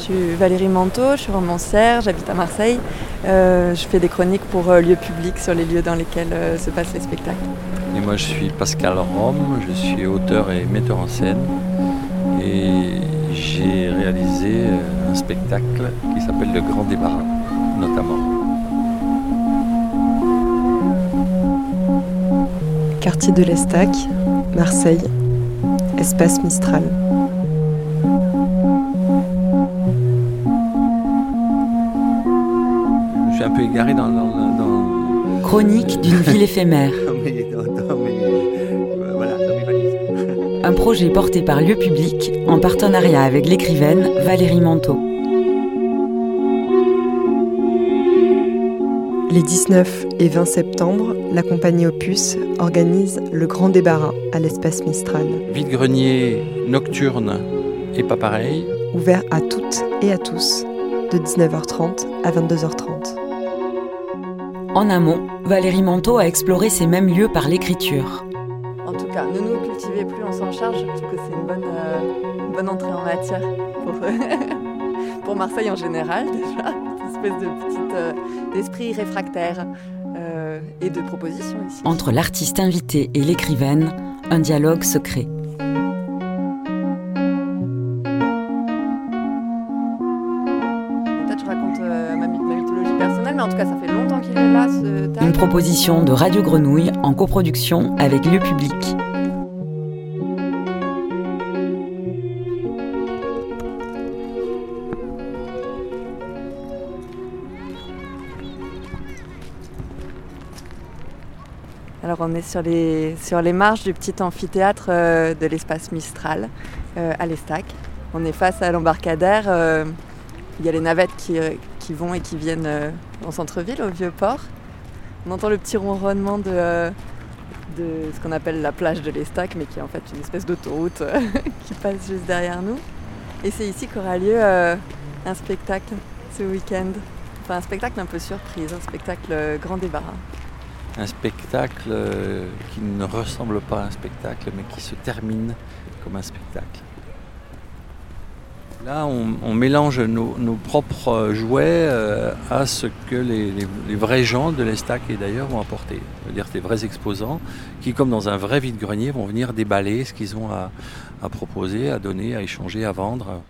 Je suis Valérie Manteau, je suis romancière, j'habite à Marseille. Euh, je fais des chroniques pour euh, lieux publics sur les lieux dans lesquels euh, se passent les spectacles. Et moi je suis Pascal Rome, je suis auteur et metteur en scène. Et j'ai réalisé un spectacle qui s'appelle Le Grand Débarras, notamment. Quartier de l'Estac, Marseille, Espace Mistral. Peu égaré dans... dans, dans... Chronique d'une ville éphémère. mais, euh, voilà, mes. Un projet porté par Lieu Public en partenariat avec l'écrivaine Valérie Manteau. Les 19 et 20 septembre, la compagnie Opus organise le Grand Débarras à l'Espace Mistral, Vide-grenier nocturne et pas pareil. ouvert à toutes et à tous, de 19h30 à 22h30. En amont, Valérie Manteau a exploré ces mêmes lieux par l'écriture. En tout cas, ne nous cultivez plus, on s'en charge. Je trouve que c'est une bonne, euh, une bonne entrée en matière pour, pour Marseille en général déjà. Une espèce de petite euh, d'esprit réfractaire euh, et de propositions ici. Entre l'artiste invité et l'écrivaine, un dialogue secret. Peut-être mais en tout cas, ça fait longtemps qu'il est là, ce tag. Une proposition de Radio Grenouille en coproduction avec Lieu Public. Alors on est sur les, sur les marches du petit amphithéâtre euh, de l'espace Mistral euh, à l'Estac. On est face à l'embarcadère. euh, il y a les navettes qui, qui vont et qui viennent euh, en centre-ville, au vieux port. On entend le petit ronronnement de, euh, de ce qu'on appelle la plage de l'Estac, mais qui est en fait une espèce d'autoroute euh, qui passe juste derrière nous. Et c'est ici qu'aura lieu euh, un spectacle ce week-end. Enfin un spectacle un peu surprise, un spectacle grand débarras. Un spectacle qui ne ressemble pas à un spectacle, mais qui se termine comme un spectacle. Là, on, mélange nos, propres jouets euh, à ce que les vrais gens de l'Estac et d'ailleurs vont apporter. C'est-à-dire des vrais exposants qui, comme dans un vrai vide-grenier, vont venir déballer ce qu'ils ont à, à proposer, à donner, à échanger, à vendre.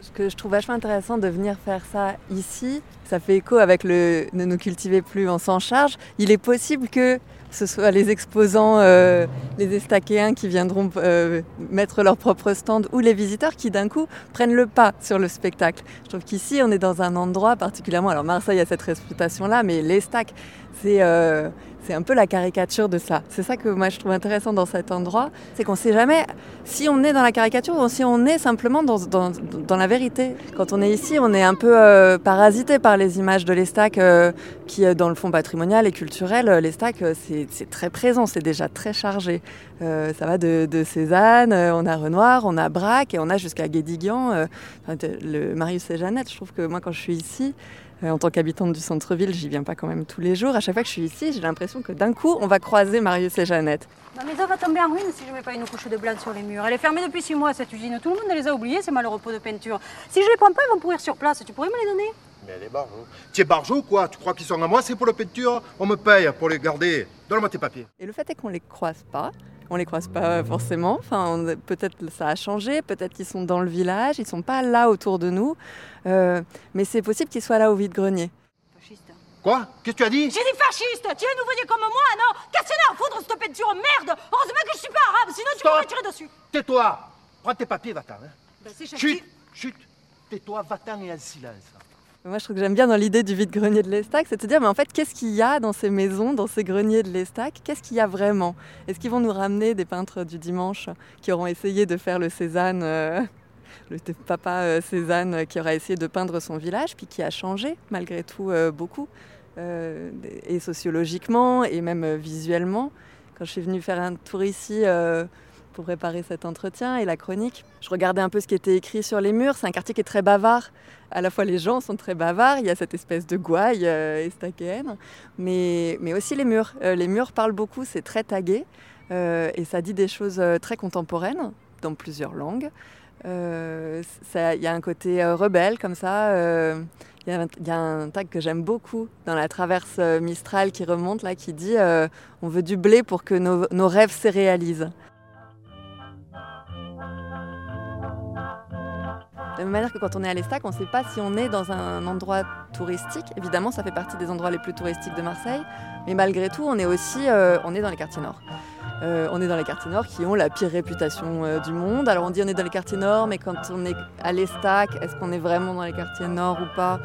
Ce que je trouve vachement intéressant de venir faire ça ici, ça fait écho avec le ne nous cultivez plus, on s'en charge. Il est possible que ce soit les exposants, euh, les estaquéens qui viendront euh, mettre leur propre stand ou les visiteurs qui d'un coup prennent le pas sur le spectacle. Je trouve qu'ici on est dans un endroit particulièrement, alors Marseille a cette réputation-là, mais l'Estac, c'est euh, un peu la caricature de ça. C'est ça que moi je trouve intéressant dans cet endroit, c'est qu'on ne sait jamais si on est dans la caricature ou si on est simplement dans, la vérité. Quand on est ici, on est un peu euh, parasité par les images de l'Estac euh, qui, euh, dans le fond patrimonial et culturel, l'Estac, c'est très présent, c'est déjà très chargé. Ça va de, Cézanne, on a Renoir, on a Braque et on a jusqu'à Guédiguian, le Marius et Jeannette. Je trouve que moi, quand je suis ici, euh, en tant qu'habitante du centre-ville, j'y viens pas quand même tous les jours. À chaque fois que je suis ici, j'ai l'impression que d'un coup, on va croiser Marius et Jeannette. Ma maison va tomber en ruine si je mets pas une couche de blanc sur les murs. Elle est fermée depuis six mois, cette usine. Tout le monde les a oubliés, ces malheureux pots de peinture. Si je les prends pas, ils vont pourrir sur place. Tu pourrais me les donner? Mais elle est barjot. Tu es barjot ou quoi? Tu crois qu'ils sont à moi C'est pour la peinture? On me paye pour les garder. Donne-moi tes papiers. Et le fait est qu'on les croise pas. On les croise pas forcément. Enfin, peut-être ça a changé. Peut-être qu'ils sont dans le village. Ils sont pas là autour de nous. Euh, mais c'est possible qu'ils soient là au vide-grenier. Quoi? Qu'est-ce que tu as dit? J'ai dit fasciste Tu es nous voyez comme moi, non? Cassez-la à foutre cette peinture, merde Heureusement que je suis pas arabe, sinon tu pourrais tirer dessus. Tais-toi Prends tes papiers, va-t'en. Hein. Ben, Chut Chut Tais-toi, va-t'en et en silence. Moi, je trouve que j'aime bien dans l'idée du vide-grenier de l'Estac, c'est de se dire, mais en fait, qu'est-ce qu'il y a dans ces maisons, dans ces greniers de l'Estac? Qu'est-ce qu'il y a vraiment? Est-ce qu'ils vont nous ramener des peintres du dimanche qui auront essayé de faire le Cézanne, euh, le papa euh, Cézanne euh, qui aura essayé de peindre son village, puis qui a changé malgré tout beaucoup, et sociologiquement, et même visuellement? Quand je suis venue faire un tour ici pour préparer cet entretien et la chronique, je regardais un peu ce qui était écrit sur les murs. C'est un quartier qui est très bavard à la fois les gens sont très bavards, il y a cette espèce de gouaille euh, estachéenne, mais, mais aussi les murs. Euh, les murs parlent beaucoup, c'est très tagué, euh, et ça dit des choses euh, très contemporaines, dans plusieurs langues. Il y a un côté rebelle comme ça. Il y, a un tag que j'aime beaucoup dans la traverse Mistral qui remonte là, qui dit On veut du blé pour que nos, nos rêves se réalisent. La même manière que quand on est à l'Estac, on ne sait pas si on est dans un endroit touristique. Évidemment, ça fait partie des endroits les plus touristiques de Marseille. Mais malgré tout, on est aussi euh, on est dans les quartiers nord. Euh, on est dans les quartiers nord qui ont la pire réputation euh, du monde. Alors on dit on est dans les quartiers nord, mais quand on est à l'Estac, est-ce qu'on est vraiment dans les quartiers nord ou pas?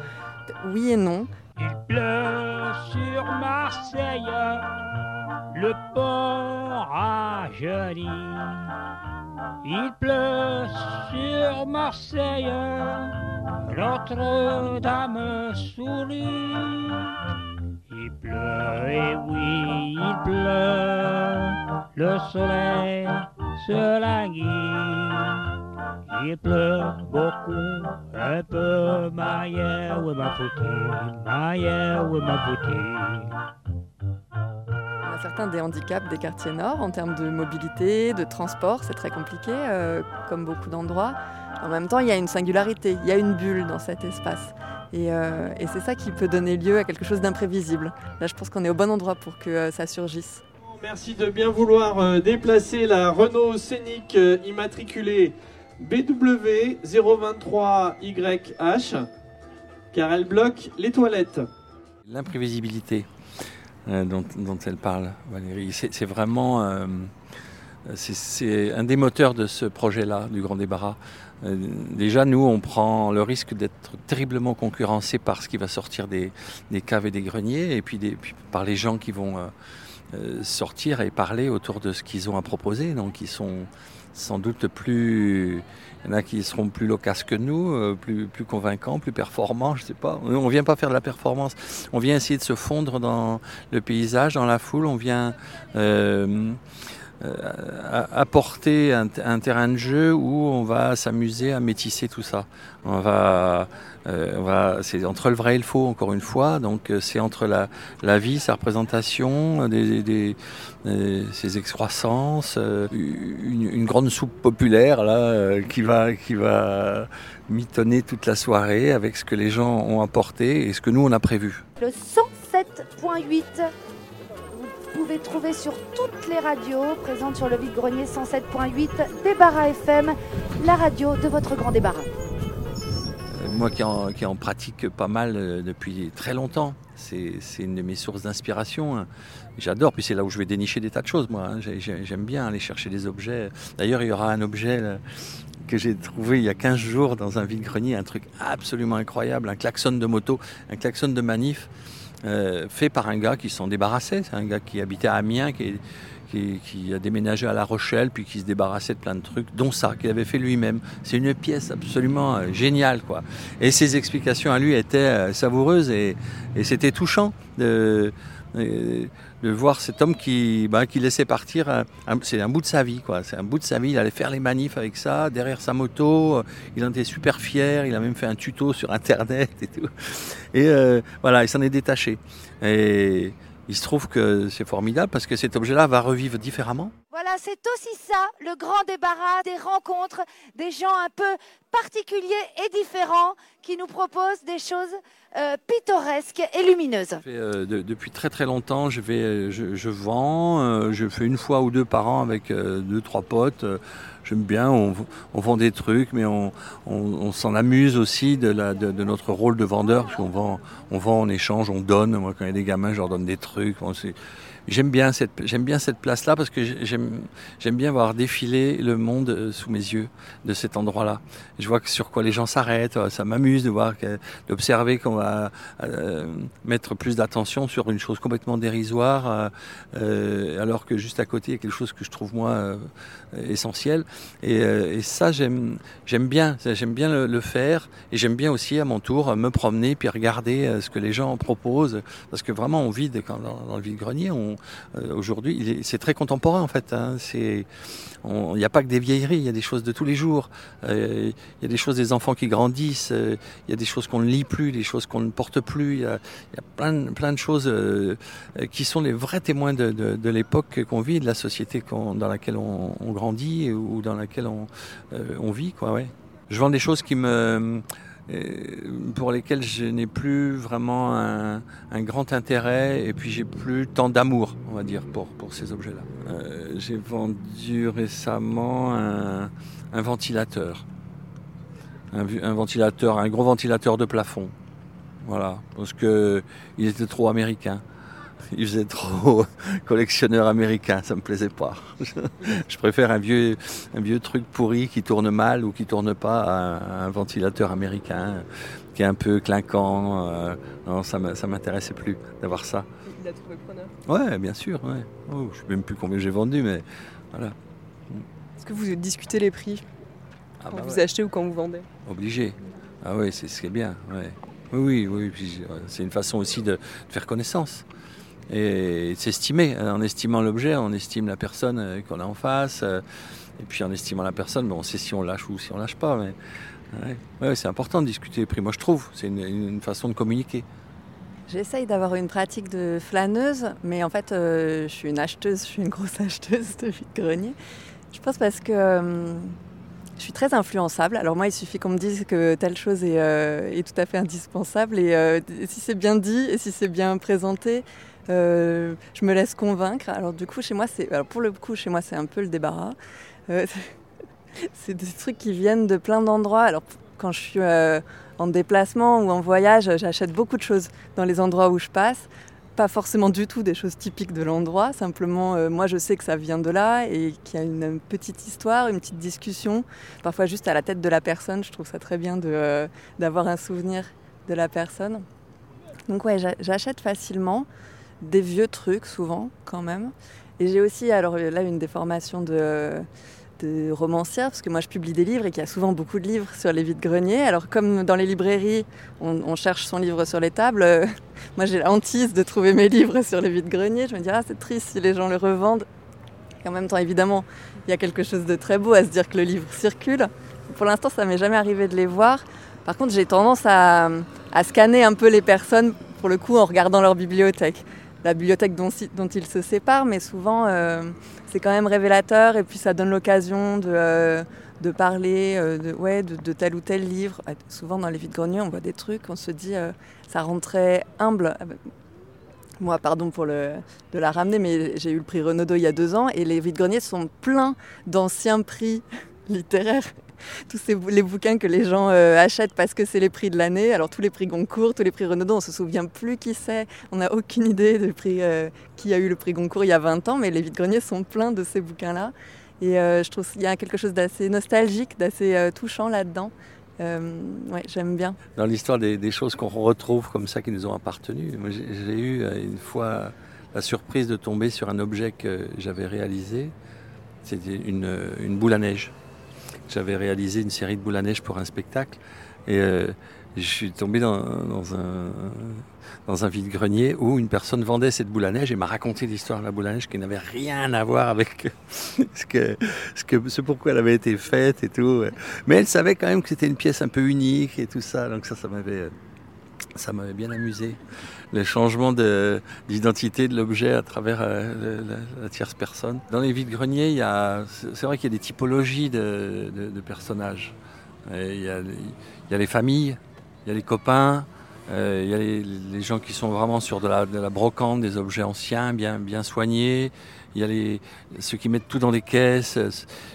Oui et non. Il pleut sur Marseille, le port. Il pleut sur Marseille, Notre-Dame sourit. Il pleut, et oui, il pleut, le soleil se languit. Il pleut beaucoup, un peu, maillère, où ma foutée, maillère, où ma certains des handicaps des quartiers nord en termes de mobilité, de transport, c'est très compliqué, euh, comme beaucoup d'endroits. En même temps, il y a une singularité, il y a une bulle dans cet espace. Euh, et, c'est ça qui peut donner lieu à quelque chose d'imprévisible. Là, je pense qu'on est au bon endroit pour que euh, ça surgisse. Merci de bien vouloir déplacer la Renault Scénic immatriculée BW023YH, car elle bloque les toilettes. L'imprévisibilité. Euh, dont, elle parle, Valérie. C'est vraiment euh, c'est un des moteurs de ce projet-là, du Grand Débarras. Euh, déjà, nous, on prend le risque d'être terriblement concurrencé par ce qui va sortir des, caves et des greniers, et puis, par les gens qui vont sortir et parler autour de ce qu'ils ont à proposer. Donc, ils sont sans doute plus il y en a qui seront plus loquaces que nous, euh, plus, plus convaincants, plus performants, je sais pas. On vient pas faire de la performance, on vient essayer de se fondre dans le paysage, dans la foule, on vient euh, apporter un, terrain de jeu où on va s'amuser à métisser tout ça. On va, euh, c'est entre le vrai et le faux encore une fois. Donc c'est entre la, vie, sa représentation, des, ses excroissances, une, une, grande soupe populaire là qui va qui va mitonner toute la soirée avec ce que les gens ont apporté et ce que nous on a prévu. Le 107.8 pouvez trouver sur toutes les radios présentes sur le vide-grenier 107.8 Débarras FM, la radio de votre grand débarras. Euh, moi qui en, qui en pratique pas mal euh, depuis très longtemps, c'est une de mes sources d'inspiration. Hein. J'adore, puis c'est là où je vais dénicher des tas de choses, moi. Hein. J'aime bien aller chercher des objets. D'ailleurs, il y aura un objet que j'ai trouvé il y a 15 jours dans un vide-grenier, un truc absolument incroyable, un klaxon de moto, un klaxon de manif. Euh, fait par un gars qui s'en débarrassait. C'est un gars qui habitait à Amiens, qui, qui, a déménagé à La Rochelle, puis qui se débarrassait de plein de trucs, dont ça, qu'il avait fait lui-même. C'est une pièce absolument euh, géniale, quoi. Et ses explications à lui étaient euh, savoureuses et, et c'était touchant de voir cet homme qui, bah, qui laissait partir, c'est un bout de sa vie, quoi. C'est un bout de sa vie. Il allait faire les manifs avec ça, derrière sa moto. Il en était super fier. Il a même fait un tuto sur Internet et tout. Et euh, voilà, il s'en est détaché. Et il se trouve que c'est formidable parce que cet objet-là va revivre différemment. Voilà, c'est aussi ça, le grand débarras, des rencontres, des gens un peu particuliers et différents qui nous proposent des choses euh, pittoresques et lumineuses. Euh, depuis très très longtemps, je, vais, je, vends, euh, je fais une fois ou deux par an avec deux, trois potes. J'aime bien, on, vend des trucs, mais on, s'en amuse aussi de, notre rôle de vendeur, parce qu'on vend, on vend, on échange, on donne. Moi, quand il y a des gamins, je leur donne des trucs. J'aime bien cette, j'aime bien cette place-là parce que j'aime, j'aime bien voir défiler le monde euh, sous mes yeux de cet endroit-là. Je vois sur quoi les gens s'arrêtent. Ça m'amuse de voir, d'observer qu'on va euh, mettre plus d'attention sur une chose complètement dérisoire, euh, alors que juste à côté il y a quelque chose que je trouve moi essentiel. Et, ça, j'aime, j'aime bien, j'aime bien le, faire. Et j'aime bien aussi à mon tour me promener puis regarder ce que les gens proposent, parce que vraiment on vide quand, dans, dans le vide-grenier. On, euh, aujourd'hui, c'est très contemporain en fait. hein. Il n'y a pas que des vieilleries, il y a des choses de tous les jours. Euh, il y a des choses des enfants qui grandissent, euh, il y a des choses qu'on ne lit plus, des choses qu'on ne porte plus. Il y a, plein, de- choses qui sont les vrais témoins de, l'époque qu'on vit, de la société dans laquelle on, grandit ou dans laquelle on, vit. Je vends des choses qui me, pour lesquelles je n'ai plus vraiment un, grand intérêt et puis j'ai plus tant d'amour, on va dire, pour, pour ces objets-là. Euh, j'ai vendu récemment un, ventilateur. Un, ventilateur, un gros ventilateur de plafond. Voilà, parce que il était trop américain. Il faisait trop collectionneur américain, ça me plaisait pas. Je préfère un vieux, un vieux truc pourri qui tourne mal ou qui tourne pas à un, ventilateur américain qui est un peu clinquant. euh, non, ça m'intéressait plus d'avoir ça. Il a trouvé preneur. Ouais, bien sûr. Ouais. Oh, je sais même plus combien j'ai vendu, mais voilà. Est-ce que vous discutez les prix Ah quand bah vous ouais. achetez ou quand vous vendez? Obligé. Ah oui, c'est ce qui est bien. Ouais. Oui, oui, oui. euh, C'est une façon aussi de, de faire connaissance et s'estimer. En estimant l'objet, on estime la personne euh, qu'on a en face. euh, Et puis en estimant la personne, on sait si on lâche ou si on lâche pas. Mais c'est important de discuter les prix. Moi, je trouve. C'est une, façon de communiquer. J'essaye d'avoir une pratique de flâneuse, mais en fait, euh, je suis une acheteuse, je suis une grosse acheteuse de vide-grenier. Je pense parce que je suis très influençable. Alors moi, il suffit qu'on me dise que telle chose est, tout à fait indispensable, et si c'est bien dit et si c'est bien présenté, euh, je me laisse convaincre. Alors du coup, chez moi, c'est, pour le coup, chez moi, c'est un peu le débarras. Euh, c'est des trucs qui viennent de plein d'endroits. Alors quand je suis euh, en déplacement ou en voyage, j'achète beaucoup de choses dans les endroits où je passe. Pas forcément du tout des choses typiques de l'endroit, simplement moi je sais que ça vient de là et qu'il y a une, petite histoire, une petite discussion, parfois juste à la tête de la personne. Je trouve ça très bien d'avoir un souvenir de la personne. Donc ouais, j'a- j'achète facilement des vieux trucs souvent quand même. Et j'ai aussi alors là une déformation de, de romancière parce que moi je publie des livres et qu'il y a souvent beaucoup de livres sur les vides-greniers. Alors comme dans les librairies on, cherche son livre sur les tables, euh, moi j'ai la hantise de trouver mes livres sur les vides-greniers. Je me dis ah c'est triste si les gens le revendent. En même temps évidemment il y a quelque chose de très beau à se dire que le livre circule. Pour l'instant ça m'est jamais arrivé de les voir. Par contre j'ai tendance à scanner un peu les personnes pour le coup en regardant leur bibliothèque la bibliothèque dont, ils se séparent, mais souvent euh, c'est quand même révélateur et puis ça donne l'occasion de, euh, parler euh, de, tel ou tel livre. Euh, Souvent dans les vides-greniers, on voit des trucs, on se dit ça rend humble. Ah ben, Moi, pardon pour le, de la ramener, mais j'ai eu le prix Renaudot il y a deux ans et les vides-greniers sont pleins d'anciens prix littéraires tous ces, les bouquins que les gens euh, achètent parce que c'est les prix de l'année. Alors tous les prix Goncourt, tous les prix Renaudot, on se souvient plus qui c'est. On n'a aucune idée du prix, euh, qui a eu le prix Goncourt il y a 20 ans, mais les vides-greniers sont pleins de ces bouquins-là. Et euh, je trouve qu'il y a quelque chose d'assez nostalgique, d'assez touchant là-dedans. Ouais, j'aime bien. dans l'histoire des, choses qu'on retrouve comme ça qui nous ont appartenu. J'ai eu une fois la surprise de tomber sur un objet que j'avais réalisé. C'était une boule à neige. J'avais réalisé une série de boules à neige pour un spectacle et euh, je suis tombé dans, un, vide-grenier où une personne vendait cette boule à neige et m'a raconté l'histoire de la boule à neige qui n'avait rien à voir avec ce, ce, que, ce pourquoi elle avait été faite et tout. Mais elle savait quand même que c'était une pièce un peu unique et tout ça. Donc ça, ça m'avait, ça m'avait bien amusé. Le changement de- d'identité de l'objet à travers euh, la, tierce personne. Dans les vides-greniers, c'est vrai qu'il y a des typologies de, personnages. Il y, a, les- familles, il y a les copains, euh, il y a les, gens qui sont vraiment sur de la, brocante, des objets anciens, bien soignés. Il y a les, ceux qui mettent tout dans des caisses.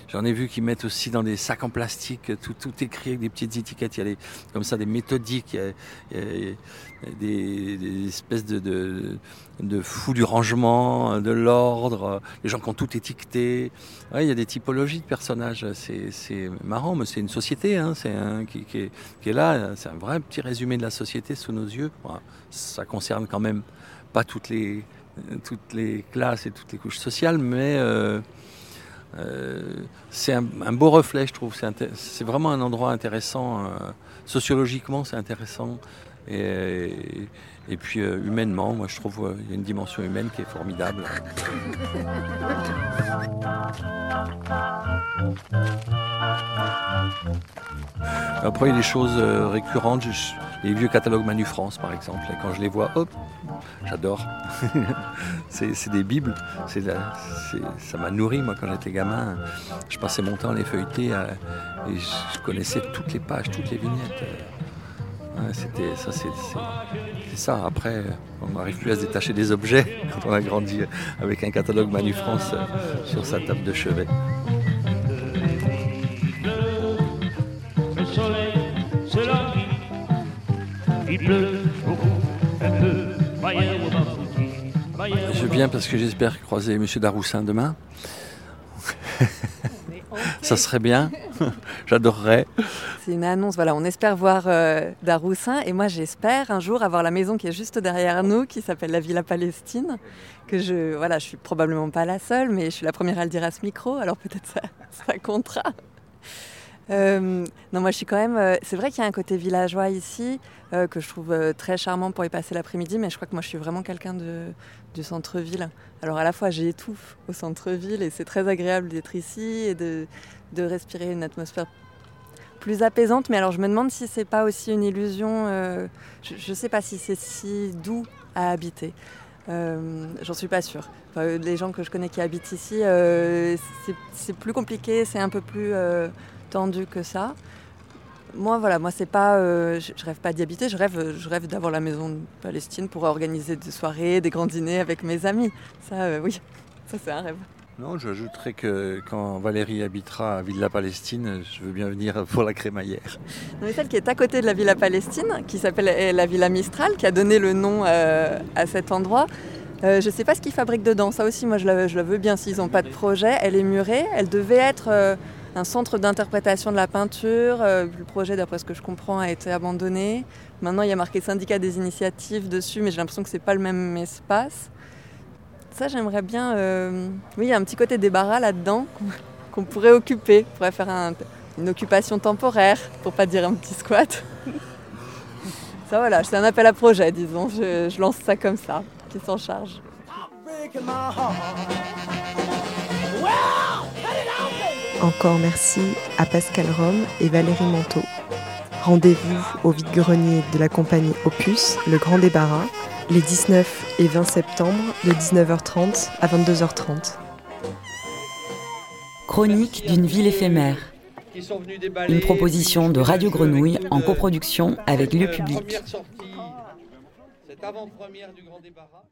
J'en ai vu qui mettent aussi dans des sacs en plastique, tout, tout écrit avec des petites étiquettes. Il y a les, comme ça des méthodiques, des, espèces de, de, fous du rangement, de l'ordre, les gens qui ont tout étiqueté. Ouais, il y a des typologies de personnages. C'est marrant, mais c'est une société hein, c'est un, qui, est, qui est là. C'est un vrai petit résumé de la société sous nos yeux. Ça concerne quand même pas toutes les, toutes les classes et toutes les couches sociales, mais euh, euh, c'est un, beau reflet, je trouve. C'est vraiment un endroit intéressant. euh, sociologiquement, c'est intéressant. Et, puis euh, humainement, moi je trouve euh, il y a une dimension humaine qui est formidable. Après, il y a des choses euh, récurrentes. Les vieux catalogues Manu France, par exemple. Et quand je les vois, hop, j'adore. c'est des bibles. Ça m'a nourri, moi, quand j'étais gamin. Je passais mon temps à les feuilleter euh, et je connaissais toutes les pages, toutes les vignettes. Ouais, C'était ça, c'est ça. Après, on n'arrive plus à se détacher des objets quand on a grandi avec un catalogue Manu France euh, sur sa table de chevet. Je viens parce que j'espère croiser M. Daroussin demain. Ça serait bien. J'adorerais. C'est une annonce, voilà, on espère voir euh, Daroussin et moi j'espère un jour avoir la maison qui est juste derrière nous, qui s'appelle la Villa Palestine, que je, voilà, je suis probablement pas la seule, mais je suis la première à le dire à ce micro, alors peut-être ça, ça comptera. Euh, non, moi je suis quand même. euh, c'est vrai qu'il y a un côté villageois ici euh, que je trouve très charmant pour y passer l'après-midi, mais je crois que moi je suis vraiment quelqu'un de, du centre-ville. Alors à la fois j'étouffe au centre-ville et c'est très agréable d'être ici et de, de respirer une atmosphère plus apaisante. Mais alors je me demande si c'est pas aussi une illusion. je ne sais pas si c'est si doux à habiter. Euh, J'en suis pas sûre. Les gens que je connais qui habitent ici, c'est- plus compliqué, c'est un peu plus tendu que ça. Moi, voilà, moi, c'est pas, euh, je, je rêve pas d'y habiter, je rêve, je rêve d'avoir la maison de Palestine pour organiser des soirées, des grands dîners avec mes amis. Ça, euh, oui, ça, c'est un rêve. Non, j'ajouterais que quand Valérie habitera à Villa Palestine, je veux bien venir pour la crémaillère. Non, mais celle qui est à côté de la Villa Palestine, qui s'appelle la Villa Mistral, qui a donné le nom euh, à cet endroit. Euh, je ne sais pas ce qu'ils fabriquent dedans. Ça aussi, moi, je la, je la veux bien s'ils n'ont pas de projet. Elle est murée. Elle devait être euh, un centre d'interprétation de la peinture. Euh, le projet, d'après ce que je comprends, a été abandonné. Maintenant, il y a marqué syndicat des initiatives dessus, mais j'ai l'impression que c'est pas le même espace. Ça, j'aimerais bien. euh, Oui, il y a un petit côté débarras là-dedans qu'on- pourrait occuper. On pourrait faire un- une occupation temporaire, pour pas dire un petit squat. ça, voilà, c'est un appel à projet, disons. Je lance ça comme ça. Qui s'en charge Encore merci à Pascal Rome et Valérie Manteau. Rendez-vous au vide-grenier de la compagnie Opus, le Grand Débarras, les 19 et 20 septembre de 19h30 à 22h30. Chronique d'une ville éphémère. Une proposition de Radio Grenouille en coproduction avec Lieu Public. cette avant-première du grand débarras.